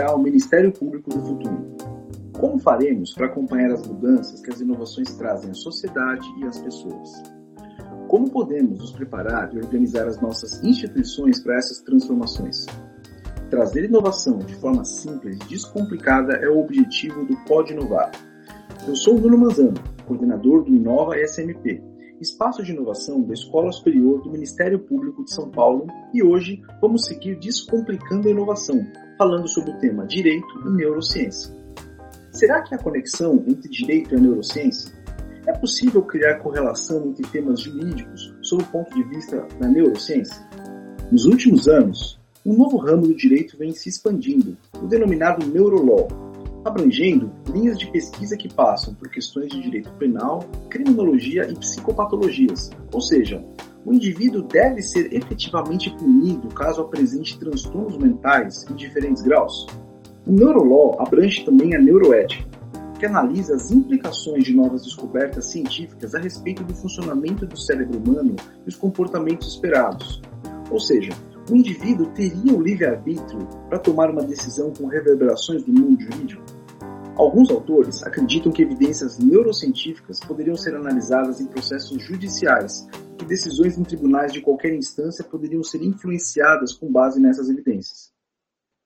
será o Ministério Público do futuro? Como faremos para acompanhar as mudanças que as inovações trazem à sociedade e às pessoas? Como podemos nos preparar e organizar as nossas instituições para essas transformações? Trazer inovação de forma simples e descomplicada é o objetivo do Pode Inovar. Eu sou o Bruno Manzano, coordenador do Inova SMP, espaço de inovação da Escola Superior do Ministério Público de São Paulo, e hoje vamos seguir descomplicando a inovação, falando sobre o tema direito e neurociência. Será que há conexão entre direito e a neurociência? É possível criar correlação entre temas jurídicos sob o ponto de vista da neurociência? Nos últimos anos, um novo ramo do direito vem se expandindo, o denominado Neurolaw, abrangendo linhas de pesquisa que passam por questões de direito penal, criminologia e psicopatologias, ou seja, o indivíduo deve ser efetivamente punido caso apresente transtornos mentais em diferentes graus. O Neurolaw abrange também a neuroética, que analisa as implicações de novas descobertas científicas a respeito do funcionamento do cérebro humano e os comportamentos esperados. Ou seja, o indivíduo teria o livre-arbítrio para tomar uma decisão com reverberações do mundo jurídico? Alguns autores acreditam que evidências neurocientíficas poderiam ser analisadas em processos judiciais e que decisões em tribunais de qualquer instância poderiam ser influenciadas com base nessas evidências.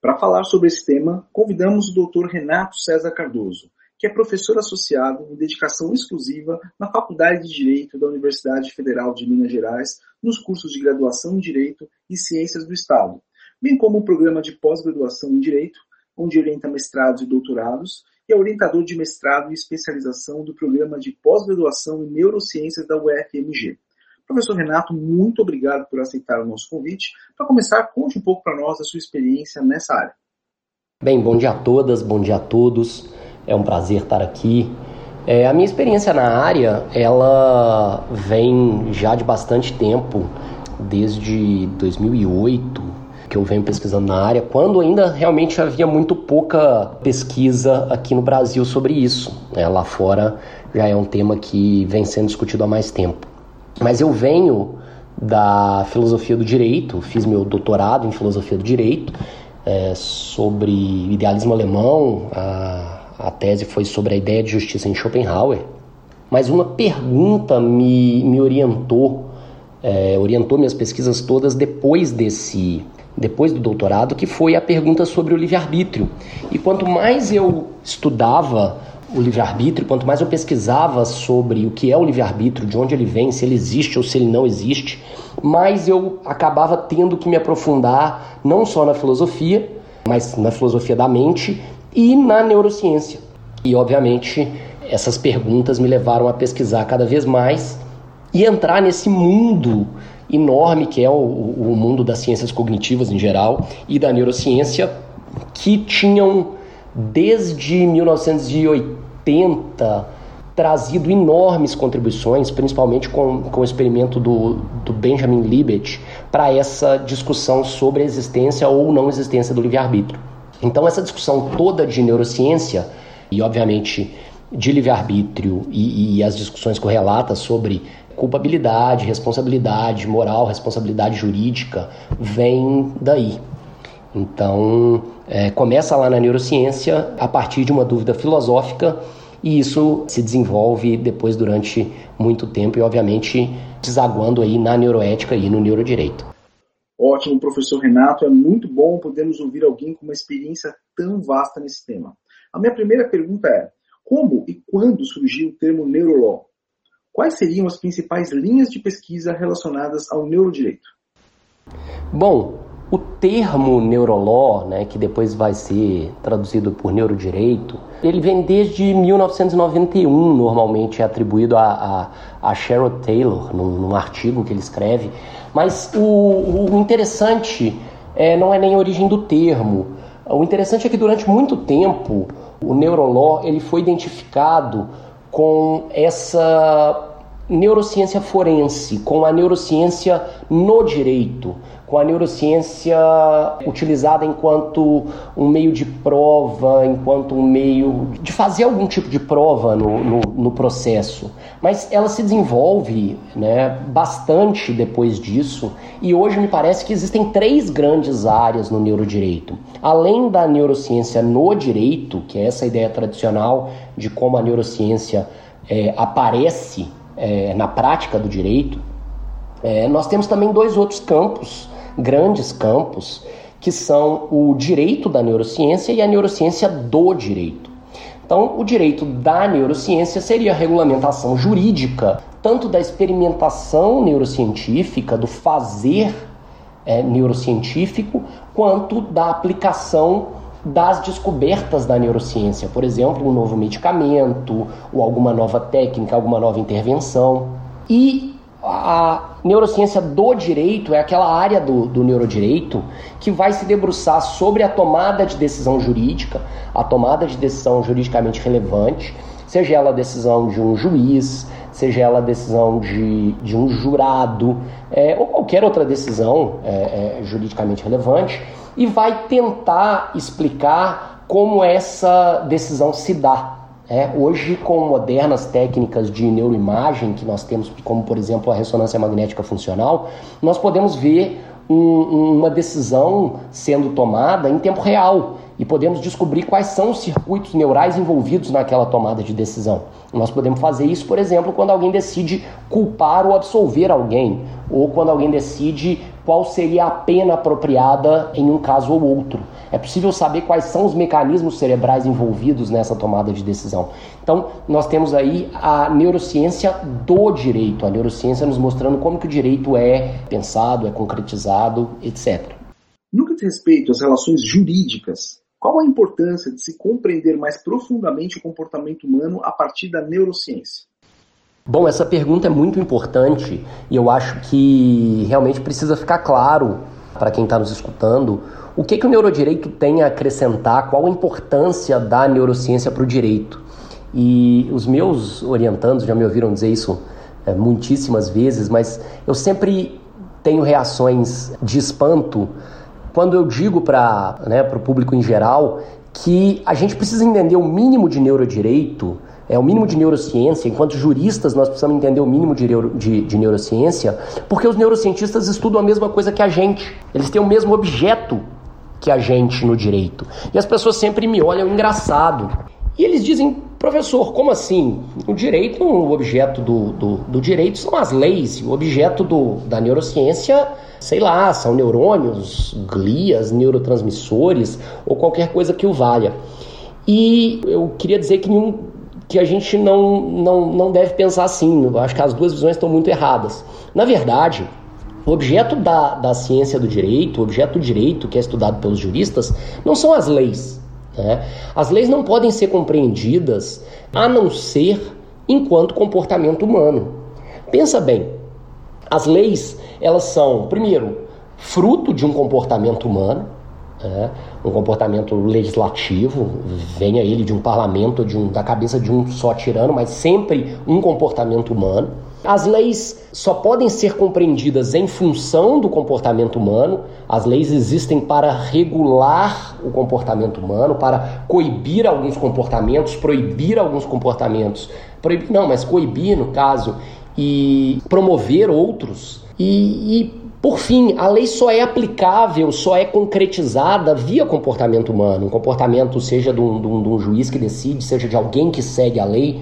Para falar sobre esse tema, convidamos o Dr. Renato César Cardoso, que é professor associado em dedicação exclusiva na Faculdade de Direito da Universidade Federal de Minas Gerais, nos cursos de graduação em Direito e Ciências do Estado, bem como o programa de pós-graduação em Direito, onde orienta mestrados e doutorados, e é orientador de mestrado e especialização do programa de pós-graduação em Neurociências da UFMG. Professor Renato, muito obrigado por aceitar o nosso convite. Para começar, conte um pouco para nós a sua experiência nessa área. Bem, bom dia a todas, bom dia a todos. É um prazer estar aqui. É, a minha experiência na área, ela vem já de bastante tempo, desde 2008, que eu venho pesquisando na área, quando ainda realmente havia muito pouca pesquisa aqui no Brasil sobre isso. É, lá fora já é um tema que vem sendo discutido há mais tempo. Mas eu venho da filosofia do direito, fiz meu doutorado em filosofia do direito, é, sobre idealismo alemão, a a tese foi sobre a ideia de justiça em Schopenhauer, mas uma pergunta me, me orientou, é, orientou minhas pesquisas todas depois desse, depois do doutorado, que foi a pergunta sobre o livre-arbítrio. E quanto mais eu estudava o livre-arbítrio, quanto mais eu pesquisava sobre o que é o livre-arbítrio, de onde ele vem, se ele existe ou se ele não existe, mais eu acabava tendo que me aprofundar não só na filosofia, mas na filosofia da mente e na neurociência. E, obviamente, essas perguntas me levaram a pesquisar cada vez mais e entrar nesse mundo enorme que é o, o mundo das ciências cognitivas em geral e da neurociência, que tinham desde 1980 trazido enormes contribuições, principalmente com, com o experimento do, do Benjamin Libet, para essa discussão sobre a existência ou não existência do livre-arbítrio. Então, essa discussão toda de neurociência e, obviamente, de livre-arbítrio e, e as discussões correlatas sobre culpabilidade, responsabilidade moral, responsabilidade jurídica, vem daí. Então, é, começa lá na neurociência a partir de uma dúvida filosófica e isso se desenvolve depois durante muito tempo e, obviamente, desaguando aí na neuroética e no neurodireito. Ótimo, professor Renato. É muito bom podermos ouvir alguém com uma experiência tão vasta nesse tema. A minha primeira pergunta é: como e quando surgiu o termo neurolaw? Quais seriam as principais linhas de pesquisa relacionadas ao neurodireito? Bom, o termo neurolaw, né, que depois vai ser traduzido por neurodireito, ele vem desde 1991, normalmente é atribuído a, a, a Sherrod Taylor, num, num, artigo que ele escreve. Mas o, o interessante é, não é nem a origem do termo. O interessante é que durante muito tempo o neurolaw ele foi identificado com essa neurociência forense, com a neurociência no direito, com a neurociência utilizada enquanto um meio de prova, enquanto um meio de fazer algum tipo de prova no, no, no processo. Mas ela se desenvolve né, bastante depois disso, e hoje me parece que existem três grandes áreas no neurodireito. Além da neurociência no direito, que é essa ideia tradicional de como a neurociência é, aparece é, na prática do direito, é, nós temos também dois outros campos grandes campos, que são o direito da neurociência e a neurociência do direito. Então, o direito da neurociência seria a regulamentação jurídica, tanto da experimentação neurocientífica, do fazer é, neurocientífico, quanto da aplicação das descobertas da neurociência, por exemplo, um novo medicamento, ou alguma nova técnica, alguma nova intervenção. E a neurociência do direito é aquela área do, do neurodireito que vai se debruçar sobre a tomada de decisão jurídica, a tomada de decisão juridicamente relevante, seja ela a decisão de um juiz, seja ela a decisão de, de um jurado, é, ou qualquer outra decisão é, é, juridicamente relevante, e vai tentar explicar como essa decisão se dá é, hoje, com modernas técnicas de neuroimagem que nós temos, como por exemplo a ressonância magnética funcional, nós podemos ver um, uma decisão sendo tomada em tempo real e podemos descobrir quais são os circuitos neurais envolvidos naquela tomada de decisão. Nós podemos fazer isso, por exemplo, quando alguém decide culpar ou absolver alguém, ou quando alguém decide qual seria a pena apropriada em um caso ou outro. É possível saber quais são os mecanismos cerebrais envolvidos nessa tomada de decisão. Então, nós temos aí a neurociência do direito, a neurociência nos mostrando como que o direito é pensado, é concretizado, etc. No que diz respeito às relações jurídicas, qual a importância de se compreender mais profundamente o comportamento humano a partir da neurociência? Bom, essa pergunta é muito importante e eu acho que realmente precisa ficar claro para quem está nos escutando o que, que o neurodireito tem a acrescentar, qual a importância da neurociência para o direito. E os meus orientandos já me ouviram dizer isso é, muitíssimas vezes, mas eu sempre tenho reações de espanto quando eu digo para né, o público em geral que a gente precisa entender o mínimo de neurodireito é o mínimo de neurociência. Enquanto juristas, nós precisamos entender o mínimo de, neuro, de, de, neurociência, porque os neurocientistas estudam a mesma coisa que a gente. Eles têm o mesmo objeto que a gente no direito. E as pessoas sempre me olham engraçado. E eles dizem, professor, como assim? O direito, o objeto do, do, do direito são as leis, o objeto do, da neurociência, sei lá, são neurônios, glias, neurotransmissores ou qualquer coisa que o valha. E eu queria dizer que nenhum que a gente não, não, não deve pensar assim. Eu acho que as duas visões estão muito erradas. Na verdade, o objeto da, da ciência do direito, o objeto do direito que é estudado pelos juristas, não são as leis. Né? As leis não podem ser compreendidas a não ser enquanto comportamento humano. Pensa bem, as leis elas são, primeiro, fruto de um comportamento humano, né? um comportamento legislativo, venha ele de um parlamento, de um, da cabeça de um só tirano, mas sempre um comportamento humano. As leis só podem ser compreendidas em função do comportamento humano. As leis existem para regular o comportamento humano, para coibir alguns comportamentos, proibir alguns comportamentos. Proibir, não, mas coibir, no caso, e promover outros. E, e por fim, a lei só é aplicável, só é concretizada via comportamento humano. Um comportamento, seja de um, de um, de um juiz que decide, seja de alguém que segue a lei.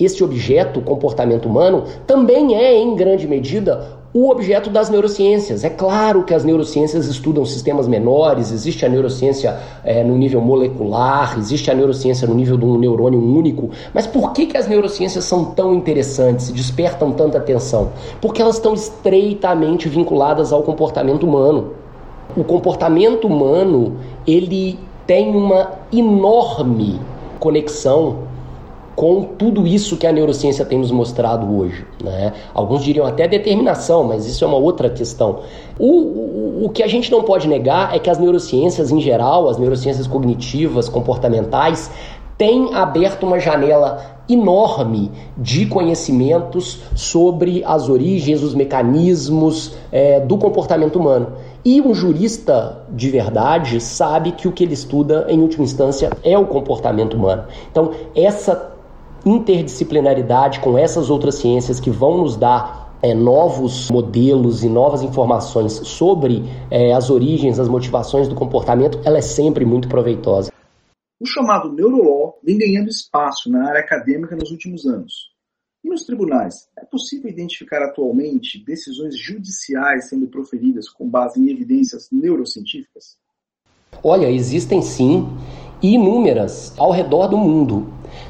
Este objeto, comportamento humano, também é, em grande medida, o objeto das neurociências. É claro que as neurociências estudam sistemas menores, existe a neurociência é, no nível molecular, existe a neurociência no nível de um neurônio único, mas por que, que as neurociências são tão interessantes e despertam tanta atenção? Porque elas estão estreitamente vinculadas ao comportamento humano. O comportamento humano, ele tem uma enorme conexão com tudo isso que a neurociência tem nos mostrado hoje. Né? Alguns diriam até determinação, mas isso é uma outra questão. O, o, o que a gente não pode negar é que as neurociências em geral, as neurociências cognitivas, comportamentais, tem aberto uma janela enorme de conhecimentos sobre as origens, os mecanismos é, do comportamento humano. E um jurista de verdade sabe que o que ele estuda, em última instância, é o comportamento humano. Então, essa interdisciplinaridade com essas outras ciências que vão nos dar é, novos modelos e novas informações sobre é, as origens, as motivações do comportamento, ela é sempre muito proveitosa. O chamado neurolaw vem ganhando espaço na área acadêmica nos últimos anos. E nos tribunais, é possível identificar atualmente decisões judiciais sendo proferidas com base em evidências neurocientíficas? Olha, existem sim inúmeras ao redor do mundo.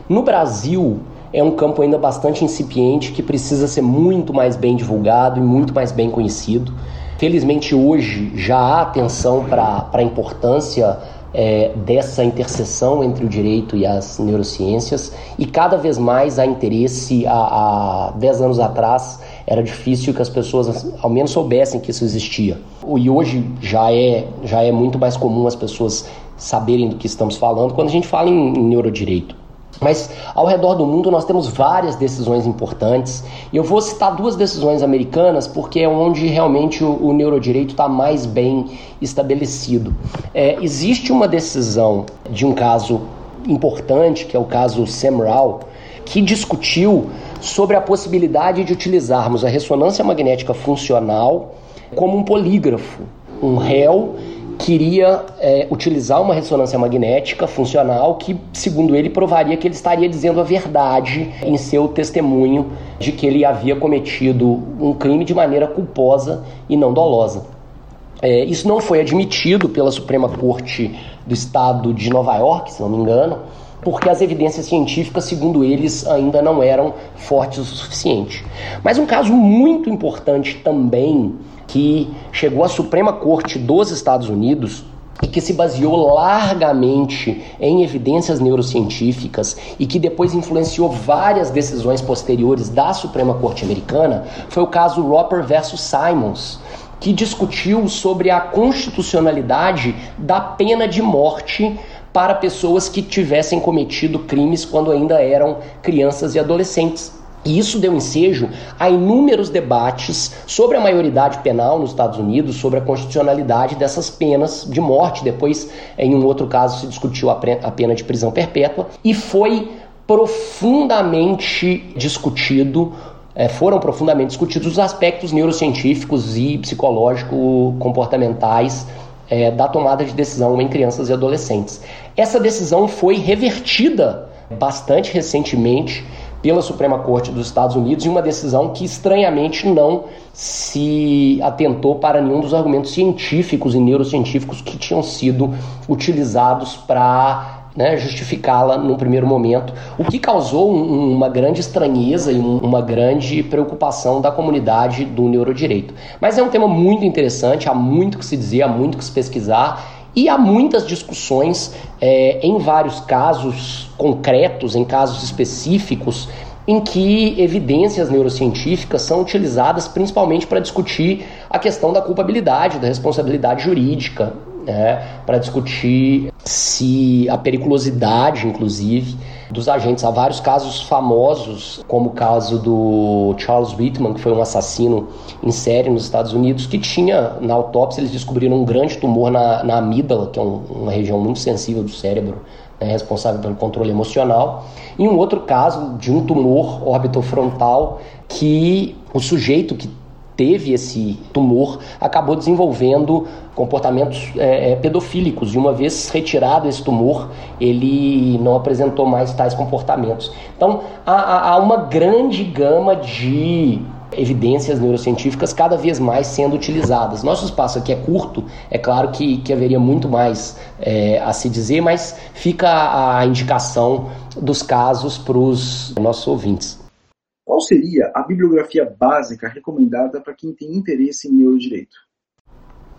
No Brasil, é um campo ainda bastante incipiente que precisa ser muito mais bem divulgado e muito mais bem conhecido. Felizmente, hoje já há atenção para a importância é, dessa interseção entre o direito e as neurociências e cada vez mais há interesse. Há, há 10 anos atrás era difícil que as pessoas ao menos soubessem que isso existia. E hoje já é, já é muito mais comum as pessoas saberem do que estamos falando quando a gente fala em, em neurodireito. Mas ao redor do mundo nós temos várias decisões importantes e eu vou citar duas decisões americanas porque é onde realmente o, o neurodireito está mais bem estabelecido. É, existe uma decisão de um caso importante, que é o caso Semral, que discutiu sobre a possibilidade de utilizarmos a ressonância magnética funcional como um polígrafo. Um réu queria é, utilizar uma ressonância magnética funcional que, segundo ele, provaria que ele estaria dizendo a verdade em seu testemunho de que ele havia cometido um crime de maneira culposa e não dolosa. É, isso não foi admitido pela Suprema Corte do Estado de Nova York, se não me engano, porque as evidências científicas, segundo eles, ainda não eram fortes o suficiente. Mas um caso muito importante também que chegou à Suprema Corte dos Estados Unidos e que se baseou largamente em evidências neurocientíficas e que depois influenciou várias decisões posteriores da Suprema Corte Americana, foi o caso Roper versus Simons, que discutiu sobre a constitucionalidade da pena de morte para pessoas que tivessem cometido crimes quando ainda eram crianças e adolescentes. E isso deu ensejo a inúmeros debates sobre a maioridade penal nos Estados Unidos, sobre a constitucionalidade dessas penas de morte. Depois, em um outro caso, se discutiu a pena de prisão perpétua. E foi profundamente discutido é, foram profundamente discutidos os aspectos neurocientíficos e psicológico-comportamentais é, da tomada de decisão em crianças e adolescentes. Essa decisão foi revertida bastante recentemente pela Suprema Corte dos Estados Unidos em uma decisão que estranhamente não se atentou para nenhum dos argumentos científicos e neurocientíficos que tinham sido utilizados para né, justificá-la num primeiro momento, o que causou um, uma grande estranheza e um, uma grande preocupação da comunidade do neurodireito. Mas é um tema muito interessante, há muito que se dizer, há muito que se pesquisar e há muitas discussões é, em vários casos concretos, em casos específicos, em que evidências neurocientíficas são utilizadas principalmente para discutir a questão da culpabilidade, da responsabilidade jurídica, né, para discutir se a periculosidade, inclusive, dos agentes. Há vários casos famosos, como o caso do Charles Whitman, que foi um assassino em série nos Estados Unidos, que tinha, na autópsia, eles descobriram um grande tumor na, na amígdala, que é um, uma região muito sensível do cérebro, né, responsável pelo controle emocional. E um outro caso de um tumor orbitofrontal que o sujeito que teve esse tumor acabou desenvolvendo comportamentos é, é, pedofílicos e uma vez retirado esse tumor ele não apresentou mais tais comportamentos. Então há, há uma grande gama de evidências neurocientíficas cada vez mais sendo utilizadas. Nosso espaço aqui é curto, é claro que, que haveria muito mais é, a se dizer, mas fica a indicação dos casos para os nossos ouvintes. Seria a bibliografia básica recomendada para quem tem interesse em neurodireito?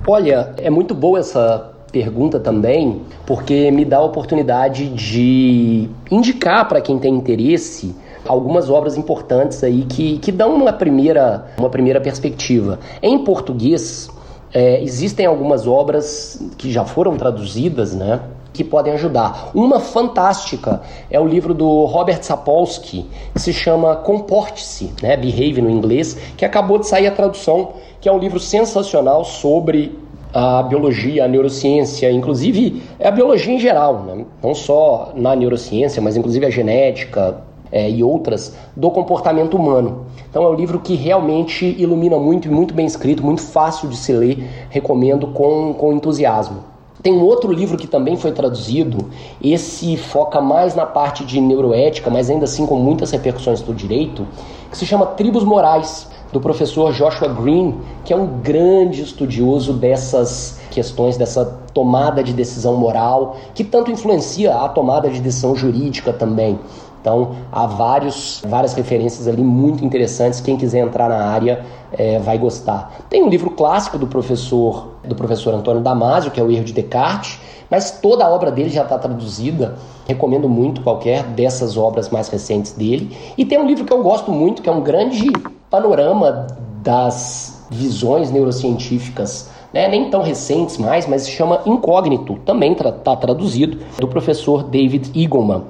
Olha, é muito boa essa pergunta também, porque me dá a oportunidade de indicar para quem tem interesse algumas obras importantes aí que, que dão uma primeira, uma primeira perspectiva. Em português, é, existem algumas obras que já foram traduzidas, né? Que podem ajudar. Uma fantástica é o livro do Robert Sapolsky, que se chama Comporte-se, né, Behave no inglês, que acabou de sair a tradução, que é um livro sensacional sobre a biologia, a neurociência, inclusive é a biologia em geral, né? não só na neurociência, mas inclusive a genética é, e outras do comportamento humano. Então é um livro que realmente ilumina muito muito bem escrito, muito fácil de se ler, recomendo com, com entusiasmo. Tem um outro livro que também foi traduzido, esse foca mais na parte de neuroética, mas ainda assim com muitas repercussões do direito, que se chama Tribos Morais, do professor Joshua Green, que é um grande estudioso dessas questões, dessa tomada de decisão moral, que tanto influencia a tomada de decisão jurídica também. Então, há vários, várias referências ali muito interessantes. Quem quiser entrar na área é, vai gostar. Tem um livro clássico do professor, do professor Antônio Damasio, que é O Erro de Descartes, mas toda a obra dele já está traduzida. Recomendo muito qualquer dessas obras mais recentes dele. E tem um livro que eu gosto muito, que é um grande panorama das visões neurocientíficas, né? nem tão recentes mais, mas se chama Incógnito, também está tra traduzido, do professor David Eagleman.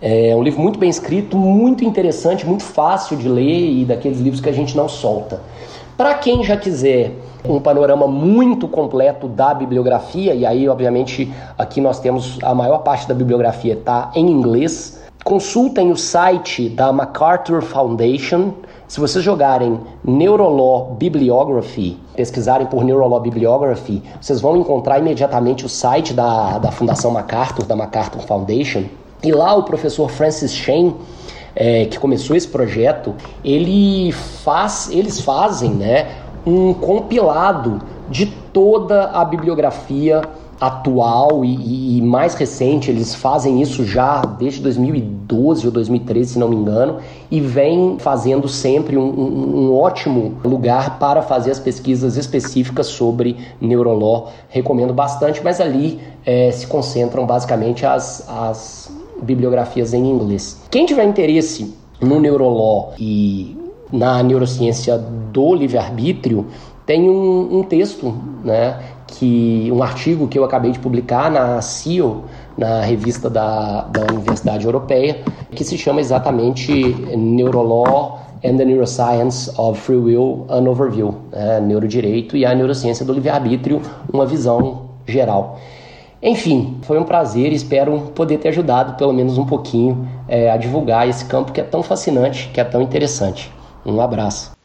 É um livro muito bem escrito, muito interessante, muito fácil de ler e daqueles livros que a gente não solta. Para quem já quiser um panorama muito completo da bibliografia, e aí, obviamente, aqui nós temos a maior parte da bibliografia está em inglês. Consultem o site da MacArthur Foundation. Se vocês jogarem Neurolaw Bibliography, pesquisarem por Neurolaw Bibliography, vocês vão encontrar imediatamente o site da, da Fundação MacArthur, da MacArthur Foundation. E lá o professor Francis Shane, é, que começou esse projeto, ele faz, eles fazem né, um compilado de toda a bibliografia atual e, e, mais recente, eles fazem isso já desde 2012 ou 2013, se não me engano, e vem fazendo sempre um, um, um ótimo lugar para fazer as pesquisas específicas sobre neuroló. Recomendo bastante, mas ali é, se concentram basicamente as, as bibliografias em inglês. Quem tiver interesse no neuroló e na neurociência do livre-arbítrio, tem um, um, texto, né, que um artigo que eu acabei de publicar na CIO, na revista da, da Universidade Europeia, que se chama exatamente Neurolaw and the Neuroscience of Free Will, an Overview, né, Neurodireito e a Neurociência do Livre-Arbítrio, uma visão geral. Enfim, foi um prazer e espero poder ter ajudado pelo menos um pouquinho é, a divulgar esse campo que é tão fascinante, que é tão interessante. Um abraço.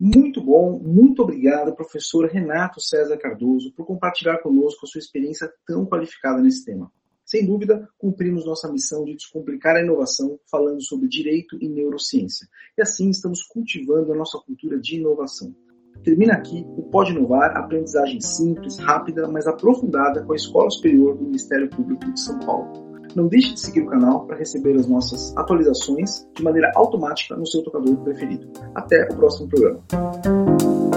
Muito bom, muito obrigado, professor Renato César Cardoso, por compartilhar conosco a sua experiência tão qualificada nesse tema. Sem dúvida, cumprimos nossa missão de descomplicar a inovação falando sobre direito e neurociência. E assim estamos cultivando a nossa cultura de inovação. Termina aqui o Pode Inovar, aprendizagem simples, rápida, mas aprofundada com a Escola Superior do Ministério Público de São Paulo. Não deixe de seguir o canal para receber as nossas atualizações de maneira automática no seu tocador preferido. Até o próximo programa.